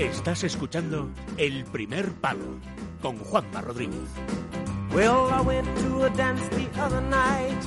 Estás escuchando El Primer Palo con Juanma Rodríguez. Well, I went to a dance the other night.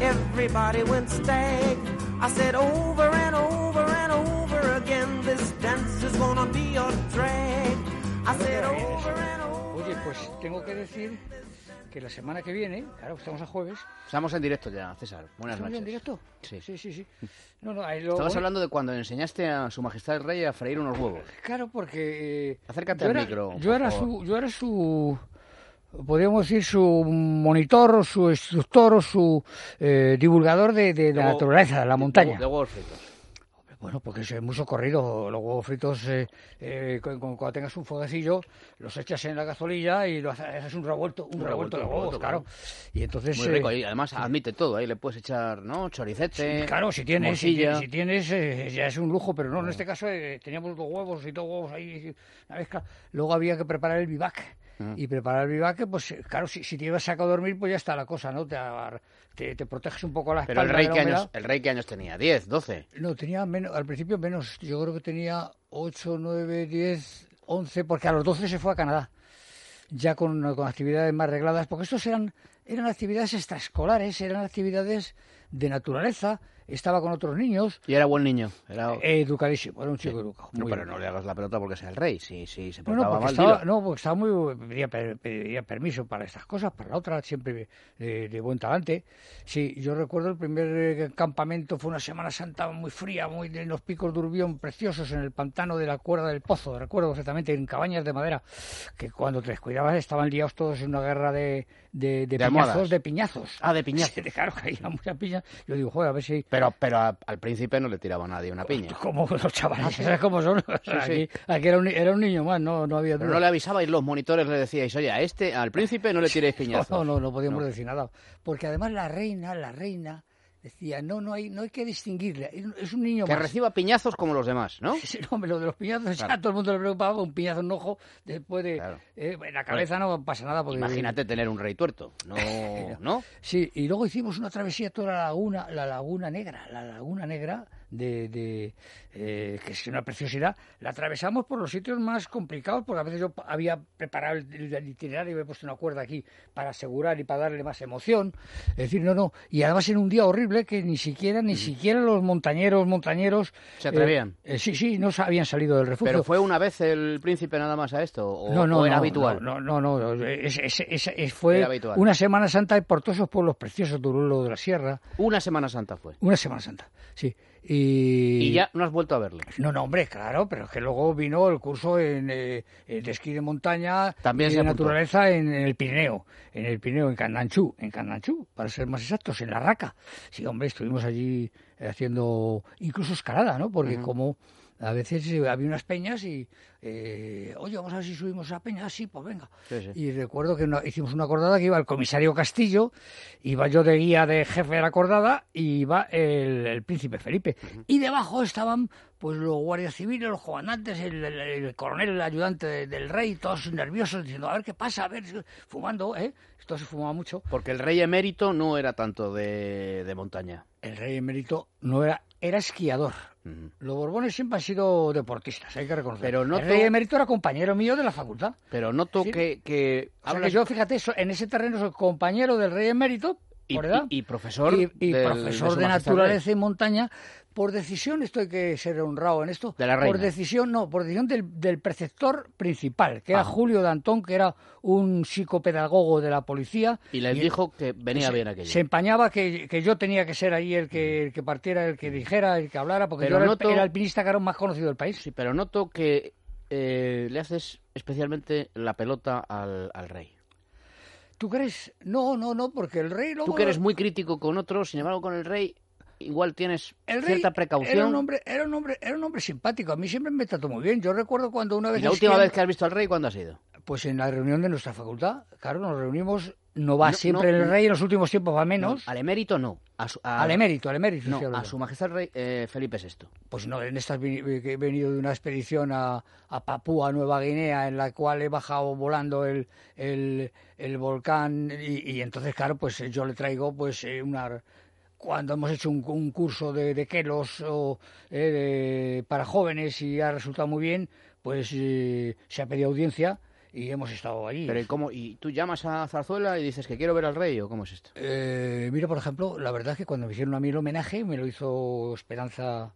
Everybody went stag. I said over and over and over again, this dance is gonna be a drag. I said over and over. Oye, pues tengo que decir que la semana que viene, claro, estamos a jueves. Estamos en directo ya, César. Buenas ¿Estamos noches. en directo? Sí. Sí, sí, sí. No, no, ahí lo- Estamos bueno, hablando de cuando enseñaste a su majestad el rey a freír unos huevos. Claro, porque... eh, Acércate al era- micro, Yo era, favor. su, yo era su... Podríamos decir su monitor o su instructor o su eh, divulgador de, de la naturaleza, de la montaña. De huevos fritos. Bueno, porque es muy socorrido. Los huevos fritos, eh, eh, cu- cu- cuando tengas un fueguecillo, los echas en la gasolina y lo haces, haces un revuelto, un, Un revuelto, revuelto, de huevos, claro. Y entonces... Muy eh, rico. Y además admite todo. Ahí le puedes echar, ¿no? Choricete. Sí, claro, si tienes, si si tienes, eh, ya es un lujo, pero no, en este caso eh, teníamos dos huevos y dos huevos ahí, una mezcla. Luego había que preparar el vivac. Mm. Y preparar el vivac, pues claro, si, si te a sacar a dormir, pues ya está la cosa, ¿no? Te, te, te proteges un poco la Pero espalda el rey, de la ¿qué humedad. años, ¿el rey qué años tenía? ¿10, 12? No, tenía menos, al principio menos, yo creo que tenía 8, 9, 10, 11, porque a los 12 se fue a Canadá, ya con, con actividades más regladas, porque estos eran, eran actividades extraescolares, eran actividades de naturaleza, estaba con otros niños, Y era buen niño. Era... eh, educadísimo, era un chico educado. no, pero bien. no le hagas la pelota porque sea el rey. Si, si se No, no, portaba porque mal, estaba, no, porque estaba muy. Pedía, pedía permiso para estas cosas, para la otra, siempre de, de buen talante. Sí, yo recuerdo el primer eh, campamento, fue una Semana Santa muy fría, muy en los picos de Urbión, preciosos, en el pantano de la Cuerda del Pozo, recuerdo exactamente, en cabañas de madera, que cuando te descuidabas estaban liados todos en una guerra de, de, de De almohadas. piñazos, de piñazos. Ah, de piñazos. Sí, claro, caía mucha piña. Yo digo, joder, a ver si Pero, pero a- al príncipe no le tiraba a nadie una piña. como los chavales, ¿sabes cómo son? O sea, Sí, aquí, aquí era, un, era un niño más, no, no había Pero no le avisabais los monitores, le decíais, oye, a este, al príncipe no le tiréis piñazos. No, no, no podíamos No. decir nada. Porque además la reina, la reina, decía, no, no hay, no hay que distinguirle. Es- un niño Que más. reciba piñazos como los demás, ¿no? Sí, no, hombre, lo de los piñazos, Claro. ya todo el mundo le preocupaba, un piñazo en ojo, después de... Claro. eh, en la cabeza no pasa nada. Porque, Imagínate tener un rey tuerto, no, ¿no? Sí, y luego hicimos una travesía toda la laguna, la laguna negra, la laguna negra de, de eh, que es una preciosidad. La atravesamos por los sitios más complicados, porque a veces yo había preparado el, el itinerario y me he puesto una cuerda aquí para asegurar y para darle más emoción. Es decir, no, no. Y además en un día horrible que ni siquiera, ni siquiera los montañeros, montañeros... ¿Se atrevían? eh, eh, sí, sí, no se habían salido del refugio. ¿Pero fue una vez el príncipe nada más a esto? ¿O, No, no, o era no, habitual? No, no, no, no, es- es- es- es- fue una Semana Santa por todos esos pueblos preciosos de la Sierra. Una Semana Santa fue. Una Semana Santa, sí. Y, Y ya no has vuelto a verle. No, no, hombre, claro, pero es que luego vino el curso en, eh, de esquí de montaña También y de naturaleza en, el Pirineo, en el Pirineo, en Candanchú, en Candanchú, para ser más exactos, en La Raca. Sí, hombre, estuvimos allí haciendo incluso escalada, ¿no? Porque como a veces eh, había unas peñas y, eh, oye, vamos a ver si subimos a peña, Ah, sí, pues venga. Sí, sí. Y recuerdo que una- hicimos una acordada que iba el comisario Castillo, iba yo de guía de jefe de la acordada y iba el, el príncipe Felipe. Y debajo estaban pues los guardias civiles, los comandantes, el, el- el coronel, el ayudante de- del rey, todos nerviosos, diciendo, a ver qué pasa, a ver, fumando, ¿eh? Esto se fumaba mucho. Porque el rey emérito no era tanto de, de montaña. El rey emérito no era, era esquiador. Los Borbones siempre han sido deportistas, hay que reconocer. Pero no el emérito era compañero mío de la facultad. Pero noto Sí. que, que O sea que hablas- yo, fíjate, en ese terreno soy compañero del rey emérito, y, y- y profesor, y, y del- profesor de, naturaleza y montaña, por decisión, esto hay que ser honrado en esto, De la por reina. decisión, no, por decisión del, del preceptor principal, que era Ajá. Julio Dantón, que era un psicopedagogo de la policía. Y les dijo que venía se, bien aquello. Se empañaba que, que yo tenía que ser ahí el que, el que partiera, el que dijera, el que hablara, porque Pero yo era, noto- el, era el alpinista que era más conocido del país. Sí, pero noto que eh, le haces especialmente la pelota al, al rey. ¿Tú crees? No, no, no, porque el rey luego... Tú que eres muy crítico con otros, sin embargo con el rey igual tienes El rey cierta Era precaución. un, hombre, era, un hombre, era un hombre simpático. A mí siempre me trató muy bien. Yo recuerdo cuando una vez... ¿Y la última vez que has visto al rey cuándo ha sido? Pues en la reunión de nuestra facultad. Claro, nos reunimos. No va No, siempre no, el rey, en los últimos tiempos va menos. Al emérito no. A su- a- al emérito, al emérito. No, a su majestad el rey eh, Felipe VI. Pues no, en que he venido de una expedición a, a Papúa Nueva Guinea, en la cual he bajado volando el, el, el volcán y, y entonces, claro, pues yo le traigo pues eh, una, cuando hemos hecho un, un curso de, de Kelos o, eh, de- para jóvenes y ha resultado muy bien, pues eh, se ha pedido audiencia y hemos estado allí. Pero ¿y cómo? ¿Y tú llamas a Zarzuela y dices que quiero ver al rey o cómo es esto? Eh, mira, por ejemplo, la verdad es que cuando me hicieron a mí el homenaje, me lo hizo Esperanza,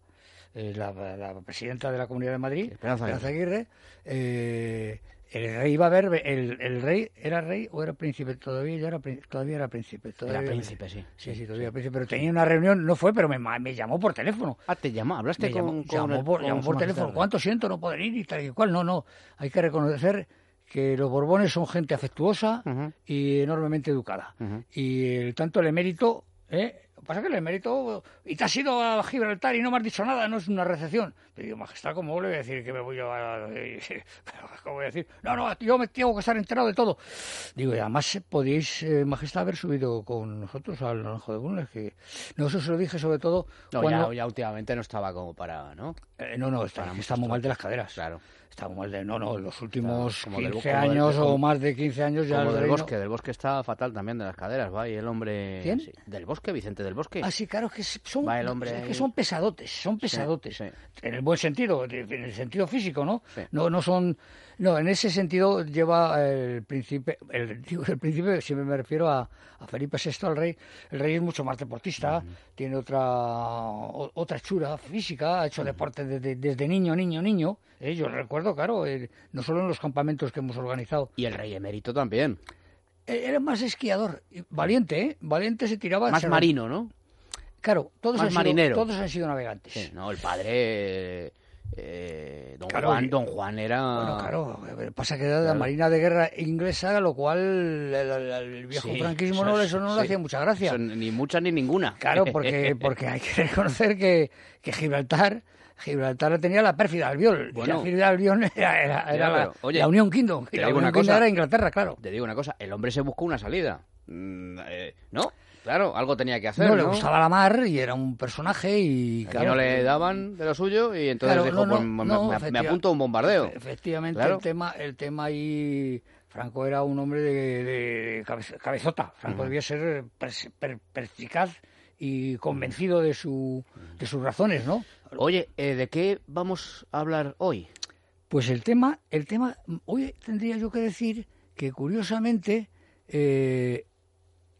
eh, la, la presidenta de la Comunidad de Madrid, Esperanza Aguirre. eh, el rey iba a ver, el, el rey era rey o era príncipe, todavía ya era, todavía era príncipe. Todavía Era príncipe, sí. Sí, sí, todavía era príncipe, pero tenía una reunión, no fue, pero me, me llamó por teléfono. Ah, te llamó, hablaste Me con, llamó, con llamó el- por, con llamó por teléfono. ¿Cuánto siento no poder ir y tal y cual? No, no. Hay que reconocer que los Borbones son gente afectuosa y enormemente educada. Y el, tanto el emérito, ¿eh? Pasa que el emérito, y te has ido a Gibraltar y no me has dicho nada, no es una recepción. Te digo, majestad, ¿cómo le voy a decir que me voy a... ¿Cómo voy a decir? No, no, yo me tengo que estar enterado de todo. Digo, y además podíais, eh, majestad, haber subido con nosotros al Naranjo de Bulnes, que... No, eso se lo dije sobre todo No, cuando... ya, ya últimamente no estaba como para, ¿no? Eh, no, no, está, muchos estamos mal de las caderas. Claro. Estamos de... No, no, los últimos como del- 15 como del- años o más de 15 años ya... Como el del reino- bosque, del bosque está fatal también de las caderas, va, y el hombre... ¿Quién? Sí, Del bosque, Vicente del bosque. Ah, sí, claro, que son, Va el hombre es que ahí. son pesadotes, son pesadotes. sí. En el buen sentido, en el sentido físico, ¿no? No, no son... No, en ese sentido lleva el príncipe, el, el príncipe, siempre me refiero a, a Felipe VI, al rey. El rey es mucho más deportista, tiene otra o- otra hechura física, ha hecho deporte desde, desde niño, niño, niño. Eh, yo recuerdo, claro, eh, no solo en los campamentos que hemos organizado. Y el rey emérito también. Eh, Era más esquiador, valiente, ¿eh? Valiente se tiraba... Más marino, ¿no? Claro, todos, más han sido, todos han sido navegantes. Sí, no, el padre... eh, don, Claro, Juan, don Juan era... Bueno, claro, eh, pasa que era de la. Marina de Guerra inglesa, lo cual el, el- el viejo Sí, franquismo no, es- eso no sí. le hacía mucha gracia. Eso ni mucha ni ninguna. Claro, porque, porque hay que reconocer que, que Gibraltar, Gibraltar tenía la pérfida albiol. Bueno. la pérfida albión era, era- era la, pero, oye, la Unión Kingdom. Y la Unión una Kingdom cosa. era Inglaterra, claro. Te digo una cosa, el hombre se buscó una salida. Mm, eh, ¿No? Claro, algo tenía que hacer, no, ¿no? le gustaba la mar y era un personaje y Aquí claro, no le daban de lo suyo y entonces Claro, dijo, no, pues me- me, apunto a un bombardeo. Efectivamente, Claro. el tema, el tema ahí, Franco era un hombre de, de cabez- cabezota. Franco debía ser pers- per- perspicaz y convencido de su, de sus razones, ¿no? Oye, eh, ¿de qué vamos a hablar hoy? Pues el tema, el tema, hoy tendría yo que decir que curiosamente eh,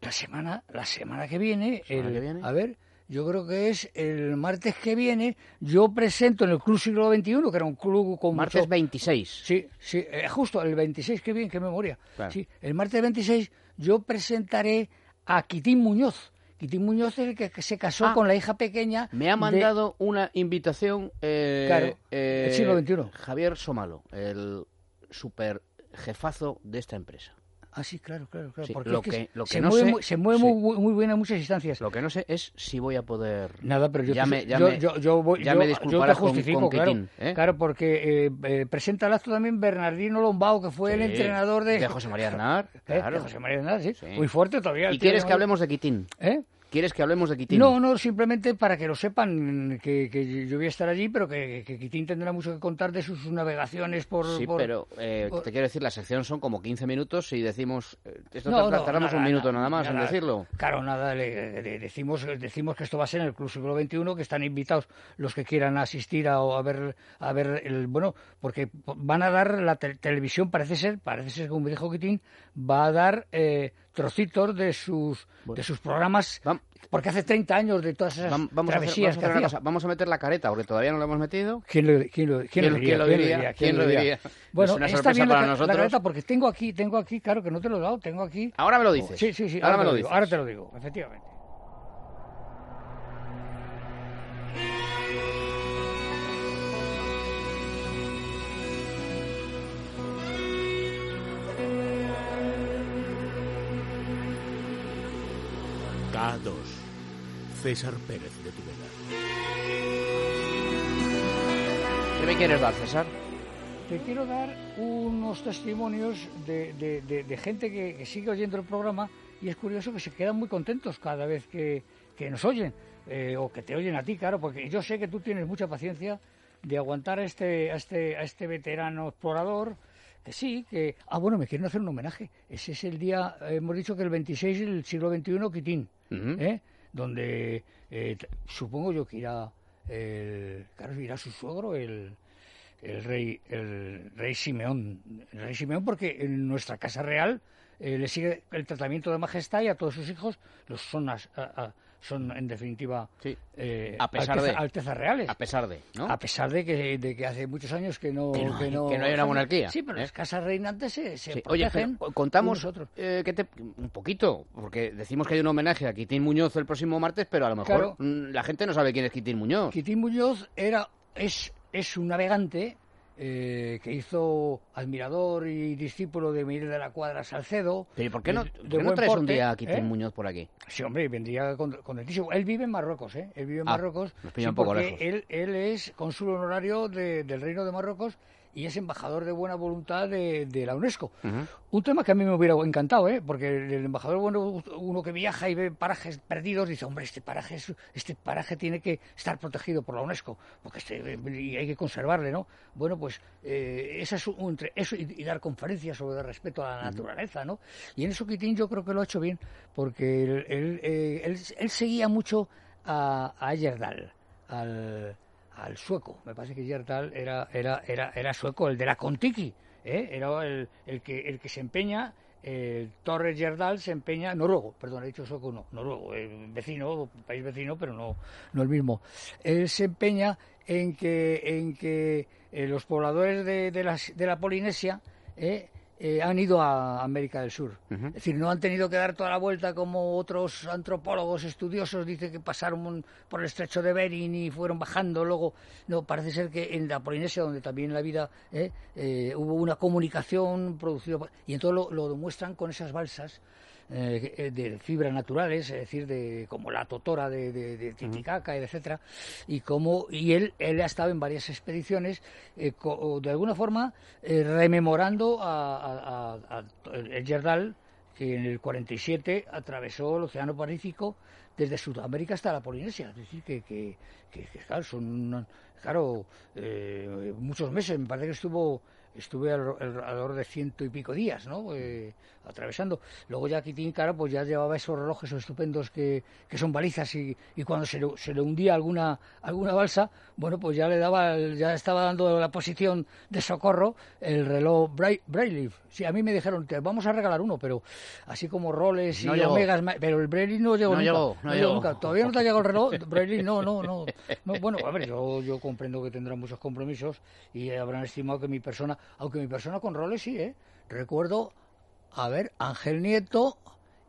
la semana, la semana que viene, ¿Semana el- que viene? a ver, yo creo que es el martes que viene, yo presento en el Club Siglo XXI, que era un club con Martes mucho- 26. Sí, sí, eh, justo el 26, qué bien, qué memoria. Claro. Sí, el martes 26 yo presentaré a Quitín Muñoz. Quitín Muñoz es el que, que se casó Ah. con la hija pequeña. Me ha de- mandado una invitación eh, Claro, eh, el siglo XXI. Javier Somalo, el super jefazo de esta empresa. Ah, sí, claro, claro, claro. Sí, porque lo es que que- lo que se no mueve, sé- muy, se mueve sí. muy, muy bien en muchas instancias. Lo que no sé es si voy a poder... Nada, pero yo Ya me- ya yo, me- yo, yo voy- ya yo- me yo te con- justifico, con claro, Quitín, ¿eh? claro, porque eh, eh, presenta el acto también Bernardino Lombao, que fue el entrenador de, de José María Aznar, ¿Eh? claro. de José María Aznar, sí. Muy fuerte todavía. ¿Y quieres que hablemos de Quitín? ¿Eh? ¿Quieres que hablemos de Quitín? No, no, simplemente para que lo sepan, que, que yo voy a estar allí, pero que, que Quitín tendrá mucho que contar de sus navegaciones por... Sí, por- pero eh, por- te quiero decir, la sección son como 15 minutos y decimos... eh, esto No, no, tardamos un nada, minuto nada más en nada. decirlo. Claro, nada, le, le decimos, decimos que esto va a ser en el Club Siglo XXI, que están invitados los que quieran asistir a, a ver, a ver el, bueno, porque van a dar la te- televisión, parece ser, parece ser, como me dijo Quitín, va a dar eh, trocitos de sus, de sus programas, Vam- porque hace 30 años de todas esas Vam- Vamos a, hacer, travesías vamos a que hacer una hacía. cosa. Vamos a meter la careta porque todavía no lo hemos metido. ¿Quién lo, quién lo- quién ¿Quién- lo quién lo diría? ¿Quién lo diría? Bueno, Es está bien la, la nosotros. careta porque tengo aquí, tengo aquí, claro que no te lo he dado, tengo aquí. Ahora me lo dices. Sí, sí, sí, Ahora, me lo digo, dices. ahora te lo digo, efectivamente. César Pérez de Tudela. ¿Qué me quieres dar, César? Te quiero dar unos testimonios de, de- de- de gente que, que sigue oyendo el programa y es curioso que se quedan muy contentos cada vez que, que nos oyen, eh, o que te oyen a ti, claro, porque yo sé que tú tienes mucha paciencia de aguantar a este, a este, a este veterano explorador, que sí, que... Ah, bueno, me quieren hacer un homenaje. Ese es el día, hemos dicho que el 26 del siglo XXI, Quitín. Ujú. ¿eh? Donde eh, supongo yo que irá, el, irá su suegro, el, el rey, el rey Simeón, rey Simeón, porque en nuestra casa real eh, le sigue el tratamiento de majestad y a todos sus hijos los son, a- son en definitiva Sí. eh, A pesar alteza- de- altezas reales. A pesar de, ¿no? A pesar de que, de que hace muchos años que no, Que no hay- que no hay una monarquía, Sí, pero ¿eh? las casas reinantes se, se Sí. Protegen contamos otros. eh, que te- un poquito, porque decimos que hay un homenaje a Quitín Muñoz el próximo martes, pero a lo mejor Claro. mm, la gente no sabe quién es Quitín Muñoz. Quitín Muñoz era, es, es un navegante eh, que hizo admirador y discípulo de Miguel de la Cuadra Salcedo. Pero ¿y por qué no, de- por de qué no buen traes un día a Quitín ¿eh? Muñoz por aquí? Sí, hombre, vendría con- contentísimo. Él vive en Marruecos, ¿eh? Él vive en Ah, Marruecos. nos pilla sí, un poco lejos. Él, él es cónsul honorario de- del Reino de Marruecos y es embajador de buena voluntad de, de la UNESCO. Un tema que a mí me hubiera encantado, ¿eh? Porque el embajador, bueno, uno que viaja y ve parajes perdidos, dice, hombre, este paraje, es- este paraje tiene que estar protegido por la UNESCO, porque este, y hay que conservarle, ¿no? Bueno, pues eh, esa es un, entre eso y, y dar conferencias sobre el respeto a la naturaleza, ¿no? Y en eso Quitín yo creo que lo ha hecho bien, porque él, él, eh, él- él seguía mucho a, a Yerdal, al, al sueco. Me parece que Yerdal era, era, era, era sueco, el de la Contiki, ¿eh? era el, el, que, el que se empeña, el Torres Yerdal se empeña, noruego, perdón, he dicho sueco, no, noruego, eh, vecino, país vecino, pero no, no el mismo. Él se empeña en que, en que eh, los pobladores de, de, las- de la Polinesia eh, eh, han ido a América del Sur. Es decir, no han tenido que dar toda la vuelta como otros antropólogos estudiosos dicen que pasaron por el estrecho de Bering y fueron bajando. Luego, no, parece ser que en la Polinesia, donde también la vida eh, eh, hubo una comunicación producida. Y entonces lo, lo demuestran con esas balsas eh, de fibras naturales, es decir, de como la totora de, de, de Titicaca, etcétera, y como y él él ha estado en varias expediciones, eh, co- de alguna forma eh, rememorando a, a- a- a- el Yerdal que en el 47 atravesó el Océano Pacífico desde Sudamérica hasta la Polinesia, es decir, que, que, que- que, claro, son claro muchos meses, me parece que estuvo estuve al- al- alrededor de ciento y pico días, ¿no? Eh, atravesando. Luego ya Quitín, claro, pues ya llevaba esos relojes estupendos que, que son balizas y, y cuando se le, se le hundía alguna alguna balsa, bueno, pues ya le daba, ya estaba dando la posición de socorro el reloj Bra- Braille. Sí, a mí me dijeron, te vamos a regalar uno, pero así como roles y No omegas, pero el Braille no llegó No nunca. llegó, no llegó. nunca. Todavía no te ha llegado el reloj, Braille, no, no, no. No, bueno, a ver, yo, yo comprendo que tendrán muchos compromisos y habrán estimado que mi persona, aunque mi persona con roles sí, ¿eh? Recuerdo, a ver, Ángel Nieto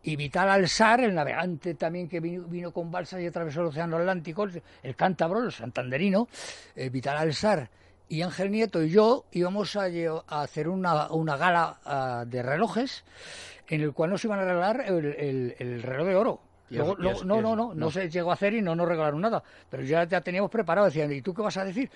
y Vital Alzar, el navegante también que vino, vino con balsas y atravesó el Océano Atlántico, el, cántabro, el santanderino, eh, Vital Alzar y Ángel Nieto y yo íbamos a, hacer una, una gala ah, de relojes en el cual nos iban a regalar el reloj de oro. Luego- no, no, no, no, no. se llegó a hacer y no nos regalaron nada. Pero ya, ya teníamos preparado. Decían, ¿y tú qué vas a decir?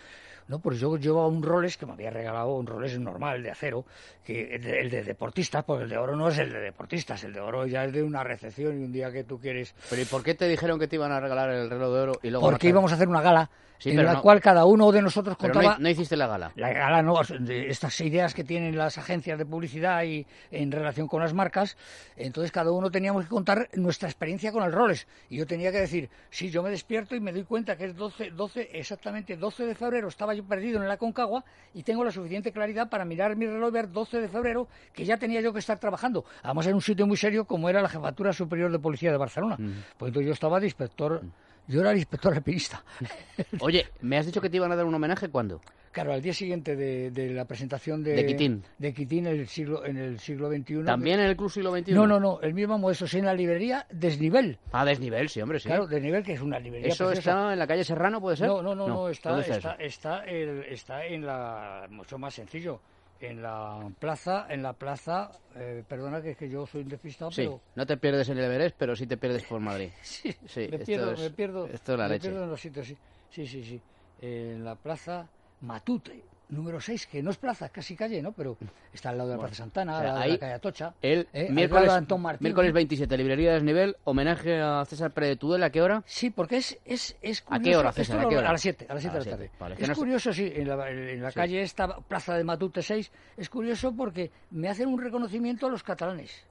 No, pues yo llevaba un Rolex que me había regalado, un Rolex normal, de acero, que el de, el de deportistas, porque el de oro no es el de deportistas, el de oro ya es de una recepción y un día que tú quieres... Pero ¿y por qué te dijeron que te iban a regalar el reloj de oro y luego no Porque te- íbamos a hacer una gala Sí, en la no- cual cada uno de nosotros Pero no, contaba... no hiciste la gala. La gala no, estas ideas que tienen las agencias de publicidad y en relación con las marcas, entonces cada uno teníamos que contar nuestra experiencia con el Rolex. Y yo tenía que decir, sí, yo me despierto y me doy cuenta que es 12, 12 exactamente 12 de febrero, estaba yo perdido en la Concagua y tengo la suficiente claridad para mirar mi reloj y ver 12 de febrero que ya tenía yo que estar trabajando. Además en un sitio muy serio como era la Jefatura Superior de Policía de Barcelona. Pues entonces yo estaba de inspector, yo era el inspector alpinista. Oye, me has dicho que te iban a dar un homenaje cuándo? Claro, al día siguiente de, de la presentación de, De Quitín. de Quitín en el siglo, en el siglo XXI. ¿También en el Club Siglo XXI? No, no, no, el mismo modesto, sí, en la librería Desnivel. Ah, desnivel, sí, hombre, sí. Claro, Desnivel, que es una librería ¿Eso preciosa. está en la calle Serrano, puede ser? No, no, no, no, está, ¿dónde está está, el- está en la, mucho más sencillo, en la plaza, en la plaza, eh, perdona que es que yo soy un despistado, Sí, pero no te pierdes en el Everest, pero sí te pierdes por Madrid. sí, Sí, me pierdo, es- me pierdo, esto es la me leche. pierdo en los sitios, sí, sí, sí, sí. en la plaza Matute, número 6, que no es plaza, casi calle, ¿no? Pero está al lado de la Plaza Santana, o sea, al lado de ahí la calle Atocha. El eh, miércoles, de Antón Martín. miércoles 27, librería Desnivel, homenaje a César Pérez de Tudela, ¿a qué hora? Sí, porque es, es, es ¿A curioso. qué hora, César? ¿A lo- qué hora? las 7, a las 7 A de la tarde. que es no curioso, sí, en la, en la Sí. calle esta plaza de Matute 6, es curioso porque me hacen un reconocimiento a los catalanes.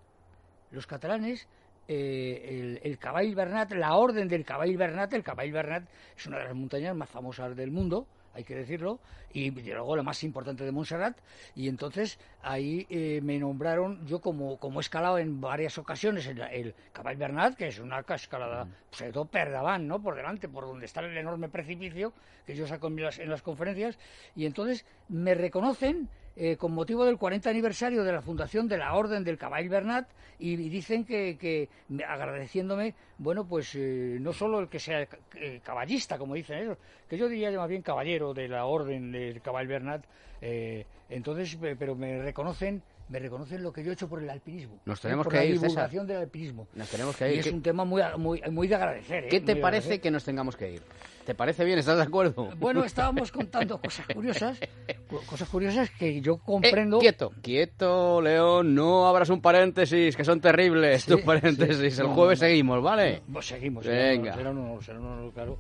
Los catalanes eh, el, el Caball Bernat, la orden del Caball Bernat. El Caball Bernat es una de las montañas más famosas del mundo, hay que decirlo, y luego la más importante de Montserrat. Y entonces ahí eh, me nombraron, yo como, como he escalado en varias ocasiones el, el Caball Bernat, que es una escalada, sobre todo Perdaván, ¿no? Por delante, por donde está el enorme precipicio que yo saco en las, en las conferencias. Y entonces me reconocen eh, con motivo del 40 aniversario de la fundación de la Orden del Caball Bernat y, dicen que, que, agradeciéndome, bueno, pues eh, no solo el que sea caballista, como dicen ellos, que yo diría más bien caballero de la Orden del Caball Bernat, eh, entonces, pero me reconocen me reconocen lo que yo he hecho por el alpinismo. Nos tenemos por que la ir, divulgación del alpinismo. Nos tenemos que ir. Y es ¿Qué- un tema muy, muy, muy de agradecer. ¿eh? ¿Qué te Muy parece agradecer. que nos tengamos que ir? ¿Te parece bien? ¿Estás de acuerdo? Bueno, estábamos contando cosas curiosas, cu- cosas curiosas que yo Eh, comprendo. quieto, quieto, León, no abras un paréntesis, que son terribles Sí, tus paréntesis. sí. El No, jueves no, no. seguimos, ¿vale? Pues seguimos. Venga. Será un honor, será un honor, claro.